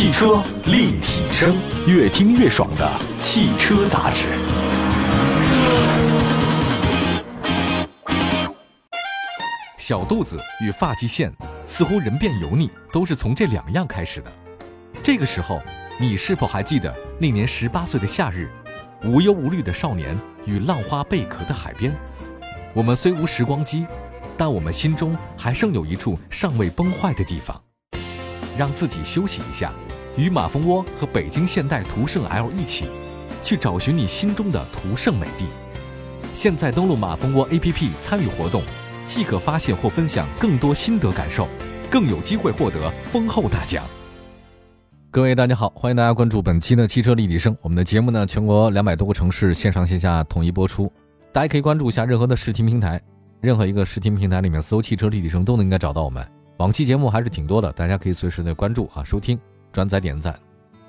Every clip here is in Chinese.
汽车立体声，越听越爽的汽车杂志。小肚子与发际线，似乎人变油腻都是从这两样开始的。这个时候，你是否还记得那年十八岁的夏日，无忧无虑的少年与浪花贝壳的海边？我们虽无时光机，但我们心中还剩有一处尚未崩坏的地方。让自己休息一下，与马蜂窝和北京现代途胜 L 一起，去找寻你心中的途胜美地。现在登录马蜂窝 APP 参与活动，即可发现或分享更多心得感受，更有机会获得丰厚大奖。各位大家好，欢迎大家关注本期的汽车立体声。我们的节目呢，全国两百多个城市线上线下统一播出，大家可以关注一下任何的视听平台，任何一个视听平台里面搜“汽车立体声”都能应该找到我们。往期节目还是挺多的，大家可以随时的关注啊、收听、转载、点赞。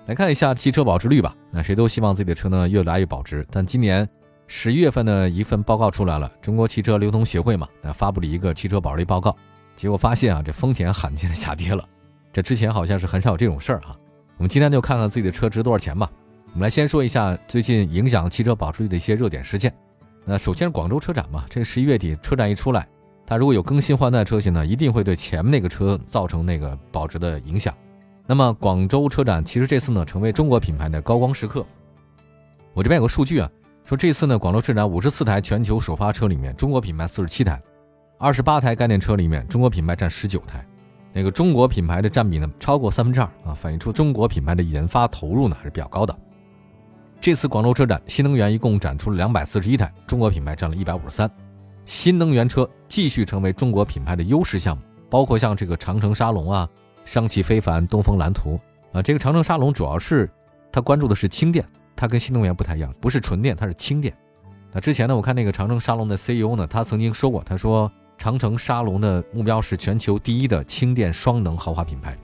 来看一下汽车保值率吧。那谁都希望自己的车呢越来越保值，但今年十一月份的一份报告出来了，中国汽车流通协会嘛，那发布了一个汽车保值率报告，结果发现啊，这丰田罕见的下跌了。这之前好像是很少有这种事儿啊。我们今天就看看自己的车值多少钱吧。我们来先说一下最近影响汽车保值率的一些热点事件。那首先是广州车展嘛，这十一月底车展一出来，它如果有更新换代车型呢，一定会对前面那个车造成那个保值的影响。那么广州车展其实这次呢，成为中国品牌的高光时刻。我这边有个数据啊，说这次呢，广州车展五十四台全球首发车里面，中国品牌四十七台，二十八台概念车里面，中国品牌占十九台。那个中国品牌的占比呢，超过三分之二啊，反映出中国品牌的研发投入呢还是比较高的。这次广州车展，新能源一共展出了两百四十一台，中国品牌占了一百五十三。新能源车继续成为中国品牌的优势项目，包括像这个长城沙龙啊、上汽非凡、东风蓝图啊。这个长城沙龙主要是它关注的是轻电，它跟新能源不太一样，不是纯电，它是轻电。那之前呢，我看那个长城沙龙的 CEO 呢，他曾经说过，他说。长城沙龙的目标是全球第一的轻电双能豪华品牌，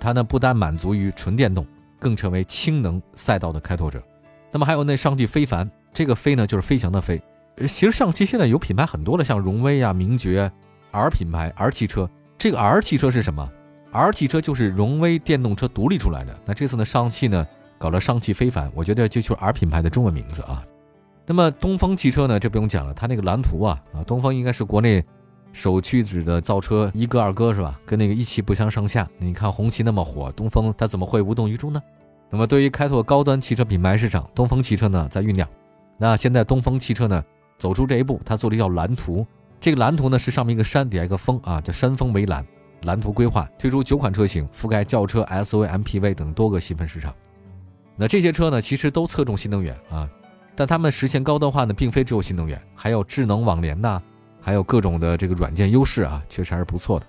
它呢不单满足于纯电动，更成为氢能赛道的开拓者。那么还有那上汽非凡，这个飞呢就是飞翔的飞。其实上汽现在有品牌很多了，像荣威啊、名爵、R 品牌、R 汽车。这个 R 汽车是什么？R 汽车就是荣威电动车独立出来的。那这次呢，上汽呢搞了上汽非凡，我觉得这就是 R 品牌的中文名字啊。那么东风汽车呢，这不用讲了，它那个蓝图啊啊，东风应该是国内。首屈一指的造车一哥二哥是吧？跟那个一汽不相上下。你看红旗那么火，东风它怎么会无动于衷呢？那么对于开拓高端汽车品牌市场，东风汽车呢在酝酿。那现在东风汽车呢走出这一步，它做了一叫蓝图。这个蓝图呢是上面一个山，底下一个峰啊，叫山峰为蓝。蓝图规划推出九款车型，覆盖轿车、SUV、MPV 等多个细分市场。那这些车呢其实都侧重新能源啊，但它们实现高端化呢并非只有新能源，还有智能网联呐。还有各种的这个软件优势啊，确实还是不错的。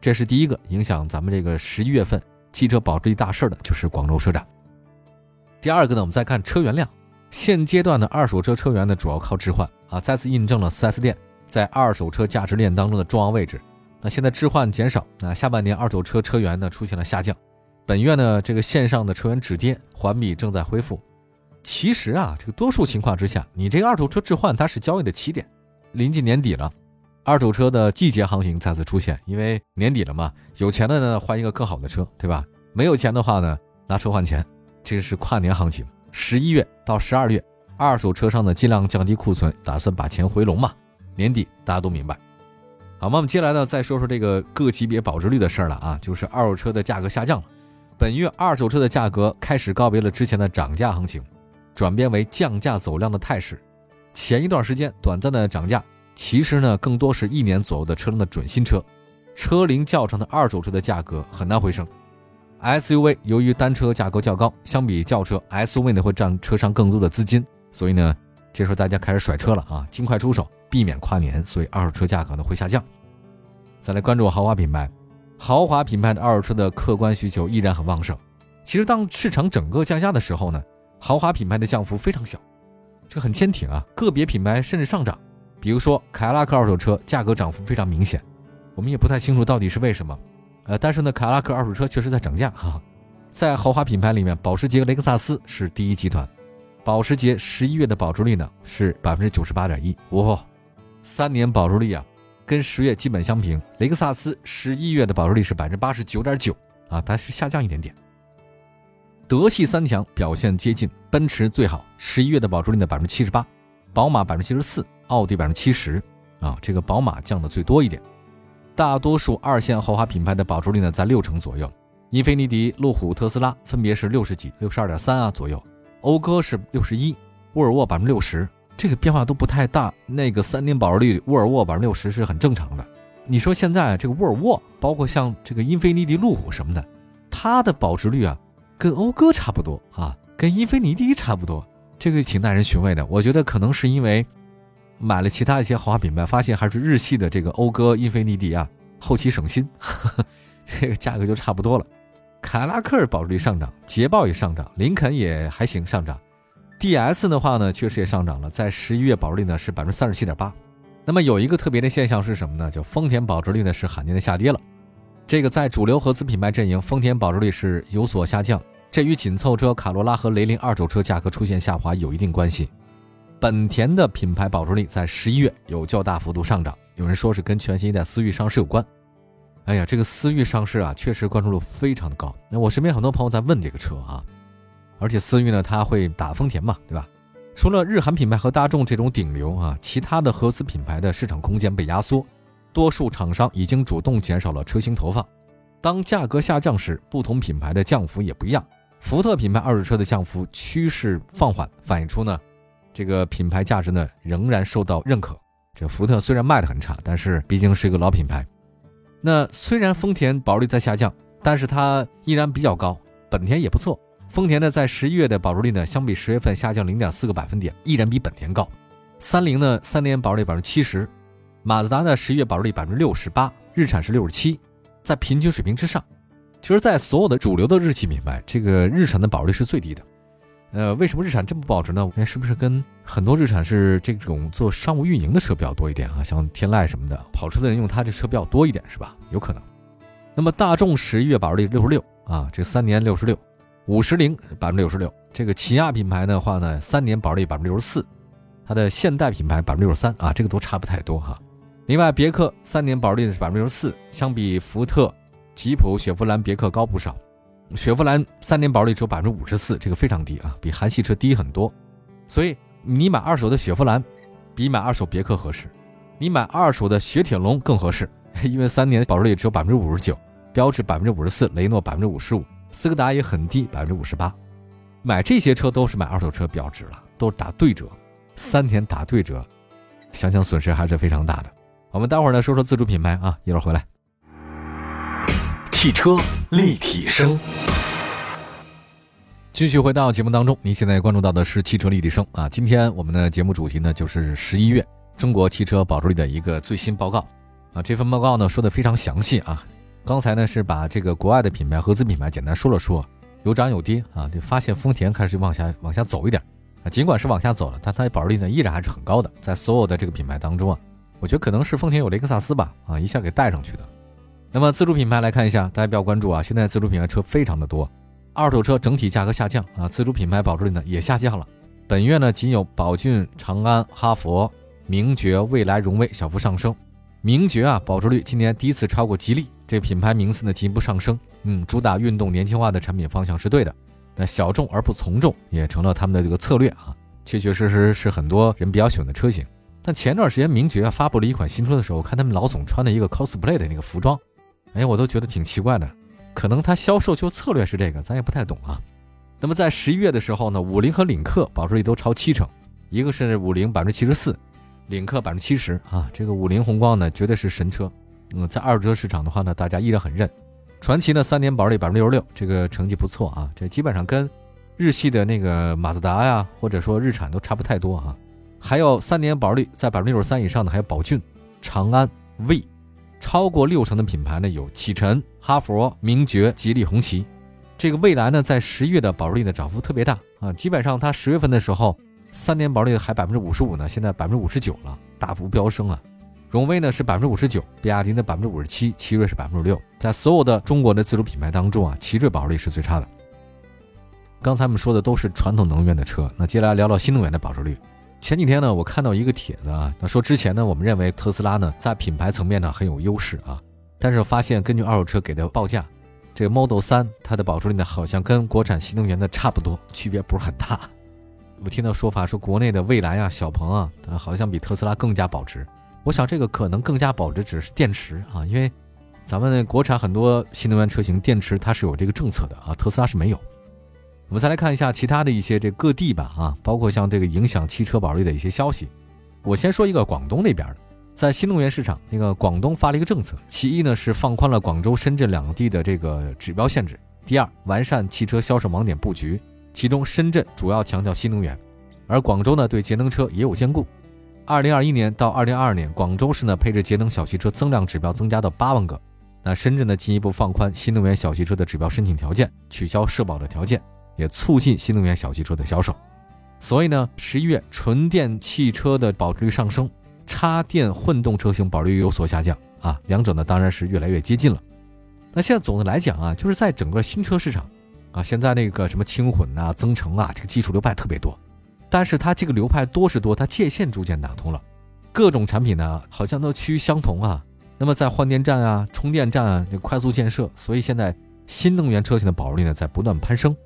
这是第一个影响咱们这个十一月份汽车保值率大事的，就是广州车展。第二个呢，我们再看车源量。现阶段的二手车车源呢，主要靠置换啊，再次印证了 4S 店在二手车价值链当中的重要位置。那现在置换减少，那下半年二手车车源呢出现了下降。本月呢，这个线上的车源止跌，环比正在恢复。其实啊，这个多数情况之下，你这个二手车置换它是交易的起点。临近年底了，二手车的季节行情再次出现。因为年底了嘛，有钱的呢换一个更好的车，对吧？没有钱的话呢，拿车换钱。这是跨年行情，十一月到十二月，二手车商呢尽量降低库存，打算把钱回笼嘛。年底大家都明白。好，那我们接下来呢再说说这个各级别保值率的事儿了啊，就是二手车的价格下降了。本月二手车的价格开始告别了之前的涨价行情，转变为降价走量的态势。前一段时间短暂的涨价，其实呢更多是一年左右的车辆的准新车，车龄较长的二手车的价格很难回升。SUV 由于单车价格较高，相比轿车，SUV 呢会占车商更多的资金，所以呢这时候大家开始甩车了啊，尽快出手，避免跨年，所以二手车价格呢会下降。再来关注豪华品牌，豪华品牌的二手车的客观需求依然很旺盛。其实当市场整个降价的时候呢，豪华品牌的降幅非常小。这很坚挺啊，个别品牌甚至上涨，比如说凯迪拉克二手车价格涨幅非常明显，我们也不太清楚到底是为什么，呃，但是呢，凯迪拉克二手车确实在涨价哈。在豪华品牌里面，保时捷、雷克萨斯是第一集团，保时捷十一月的保值率呢是百分之九十八点一，哇，三年保值率啊，跟十月基本相平。雷克萨斯十一月的保值率是百分之八十九点九啊，它是下降一点点。德系三强表现接近，奔驰最好，十一月的保值率呢百分之七十八，宝马百分之七十四，奥迪百分之七十，啊，这个宝马降的最多一点。大多数二线豪华品牌的保值率呢在六成左右，英菲尼迪、路虎、特斯拉分别是六十几、六十二点三啊左右，讴歌是六十一，沃尔沃百分之六十，这个变化都不太大。那个三年保值率，沃尔沃百分之六十是很正常的。你说现在这个沃尔沃，包括像这个英菲尼迪、路虎什么的，它的保值率啊，跟讴歌差不多啊，跟英菲尼迪差不多，这个挺耐人寻味的。我觉得可能是因为。买了其他一些豪华品牌，发现还是日系的这个讴歌、英菲尼迪啊，后期省心，这个价格就差不多了。凯拉克保值率上涨，捷豹也上涨，林肯也还行上涨，DS 的话呢，确实也上涨了，在十一月保值率呢是百分之三十七点八。那么有一个特别的现象是什么呢？就丰田保值率呢是罕见的下跌了。这个在主流合资品牌阵营，丰田保值率是有所下降，这与紧凑车卡罗拉和雷凌二手车价格出现下滑有一定关系。本田的品牌保值率在十一月有较大幅度上涨，有人说是跟全新一代思域上市有关。哎呀，这个思域上市啊，确实关注度非常的高。那我身边很多朋友在问这个车啊，而且思域呢，它会打丰田嘛，对吧？除了日韩品牌和大众这种顶流啊，其他的合资品牌的市场空间被压缩，多数厂商已经主动减少了车型投放。当价格下降时，不同品牌的降幅也不一样。福特品牌二手车的降幅趋势放缓，反映出呢。这个品牌价值呢仍然受到认可。这福特虽然卖的很差，但是毕竟是一个老品牌。那虽然丰田保值率在下降，但是它依然比较高。本田也不错，丰田呢在十一月的保值率呢相比十月份下降零点四个百分点，依然比本田高。三菱呢三年保值率百分之七十，马自达呢十一月保值率百分之六十八，日产是六十七，在平均水平之上。其实，在所有的主流的日系品牌，这个日产的保值率是最低的。呃，为什么日产这么保值呢？哎，是不是跟很多日产是这种做商务运营的车比较多一点啊？像天籁什么的，跑车的人用它这车比较多一点，是吧？有可能。那么大众十一月保值率六十六啊，这三年六十六，五十铃百分之六十六。这个起亚品牌的话呢，三年保值率百分之六十四，它的现代品牌百分之六十三啊，这个都差不太多哈。另外，别克三年保值率是百分之六十四，相比福特、吉普、雪佛兰、别克高不少。雪佛兰三年保值率只有百分之五十四，这个非常低啊，比韩系车低很多。所以你买二手的雪佛兰，比买二手别克合适；你买二手的雪铁龙更合适，因为三年保值率只有百分之五十九，标致百分之五十四，雷诺百分之五十五，斯柯达也很低，百分之五十八。买这些车都是买二手车比较值了，都是打对折，三年打对折，想想损失还是非常大的。我们待会儿呢说说自主品牌啊，一会儿回来。汽车立体声，继续回到节目当中。您现在关注到的是汽车立体声啊。今天我们的节目主题呢，就是十一月中国汽车保值率的一个最新报告啊。这份报告呢说的非常详细啊。刚才呢是把这个国外的品牌合资品牌简单说了说，有涨有跌啊。就发现丰田开始往下往下走一点啊，尽管是往下走了，但它的保值率呢依然还是很高的。在所有的这个品牌当中啊，我觉得可能是丰田有雷克萨斯吧啊，一下给带上去的。那么自主品牌来看一下，大家比较关注啊。现在自主品牌车非常的多，二手车整体价格下降啊，自主品牌保值率呢也下降了。本月呢，仅有宝骏、长安、哈弗、名爵、蔚来、荣威小幅上升。名爵啊，保值率今年第一次超过吉利，这品牌名次呢进一步上升。嗯，主打运动年轻化的产品方向是对的。那小众而不从众也成了他们的这个策略啊，确确实实是很多人比较喜欢的车型。但前段时间名爵发布了一款新车的时候，我看他们老总穿的一个 cosplay 的那个服装。哎，我都觉得挺奇怪的，可能他销售就策略是这个，咱也不太懂啊。那么在十一月的时候呢，五菱和领克保值率都超七成，一个是五菱百分之七十四，领克百分之七十啊。这个五菱宏光呢，绝对是神车。嗯，在二手车市场的话呢，大家依然很认。传祺呢，三年保值率百分之六十六，这个成绩不错啊。这基本上跟日系的那个马自达呀，或者说日产都差不太多啊。还有三年保值率在百分之六十三以上的，还有宝骏、长安、V，。超过六成的品牌呢，有启辰、哈佛、名爵、吉利、红旗。这个蔚来呢，在十一月的保值率的涨幅特别大啊，基本上它十月份的时候，三年保值率还百分之五十五呢，现在百分之五十九了，大幅飙升啊。荣威呢是百分之五十九，比亚迪的百分之五十七，奇瑞是百分之六。在所有的中国的自主品牌当中啊，奇瑞保值率是最差的。刚才我们说的都是传统能源的车，那接下来聊聊新能源的保值率。前几天呢，我看到一个帖子啊，那说之前呢，我们认为特斯拉呢在品牌层面呢很有优势啊，但是发现根据二手车给的报价，这个 Model 三它的保值率呢，好像跟国产新能源的差不多，区别不是很大。我听到说法说，国内的蔚来啊、小鹏啊，好像比特斯拉更加保值。我想这个可能更加保值只是电池啊，因为咱们国产很多新能源车型电池它是有这个政策的啊，特斯拉是没有。我们再来看一下其他的一些这各地吧啊，包括像这个影响汽车保值率的一些消息。我先说一个广东那边的，在新能源市场，那个广东发了一个政策，其一呢是放宽了广州、深圳两地的这个指标限制，第二完善汽车销售网点布局，其中深圳主要强调新能源，而广州呢对节能车也有兼顾。二零二一年到二零二二年，广州市呢配置节能小汽车增量指标增加到八万个，那深圳呢进一步放宽新能源小汽车的指标申请条件，取消社保的条件。也促进新能源小汽车的销售，所以呢，十一月纯电汽车的保值率上升，插电混动车型保值率有所下降啊，两者呢当然是越来越接近了。那现在总的来讲啊，就是在整个新车市场啊，现在那个什么轻混啊、增程啊，这个技术流派特别多，但是它这个流派多是多，它界限逐渐打通了，各种产品呢好像都趋于相同啊。那么在换电站啊、充电站啊就快速建设，所以现在新能源车型的保值率呢在不断攀升。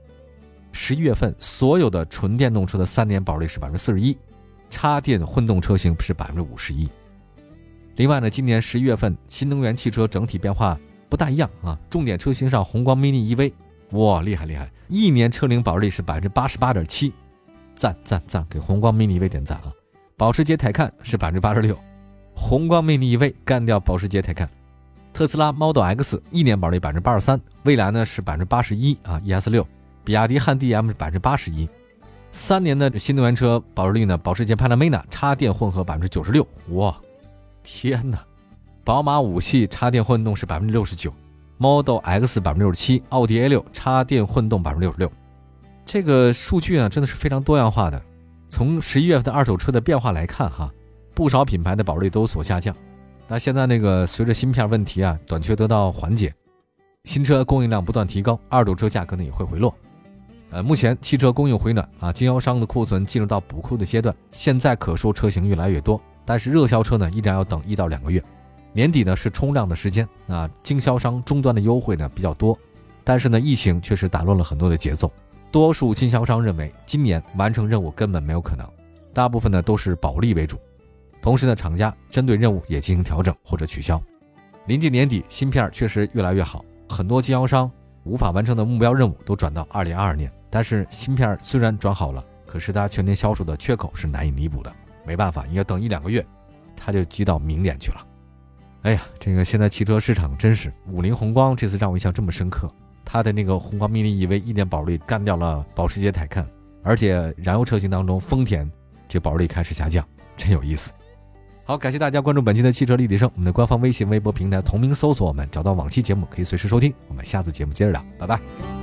十一月份，所有的纯电动车的三年保值率是百分之四十一，插电混动车型是百分之五十一。另外呢，今年十一月份新能源汽车整体变化不大一样啊。重点车型上，宏光 mini EV，哇，厉害厉害，一年车龄保值率是百分之八十八点七，赞赞赞，给宏光 mini EV 点赞啊！保时捷泰看是百分之八十六，宏光 mini EV 干掉保时捷泰看。特斯拉 Model X 一年保值率百分之八十三，蔚来呢是百分之八十一啊，ES 六。比亚迪汉 DM 是百分之八十一，三年的新能源车保值率呢？保时捷 Panamera 插电混合百分之九十六，哇，天哪！宝马五系插电混动是百分之六十九，Model X 百分之六十七，奥迪 A 六插电混动百分之六十六。这个数据呢，真的是非常多样化的。从十一月份的二手车的变化来看，哈，不少品牌的保值率都有所下降。那现在那个随着芯片问题啊短缺得到缓解，新车供应量不断提高，二手车价格呢也会回落。呃，目前汽车供应回暖啊，经销商的库存进入到补库的阶段，现在可售车型越来越多，但是热销车呢依然要等一到两个月。年底呢是冲量的时间啊，经销商终端的优惠呢比较多，但是呢疫情确实打乱了很多的节奏，多数经销商认为今年完成任务根本没有可能，大部分呢都是保利为主，同时呢厂家针对任务也进行调整或者取消。临近年底，芯片确实越来越好，很多经销商无法完成的目标任务都转到二零二二年。但是芯片虽然转好了，可是它全年销售的缺口是难以弥补的，没办法，你要等一两个月，它就积到明年去了。哎呀，这个现在汽车市场真是，五菱宏光这次让我印象这么深刻，它的那个宏光 mini EV 一年保值率干掉了保时捷泰看，而且燃油车型当中丰田这保值率开始下降，真有意思。好，感谢大家关注本期的汽车立体声，我们的官方微信、微博平台同名搜索我们，找到往期节目可以随时收听。我们下次节目接着聊，拜拜。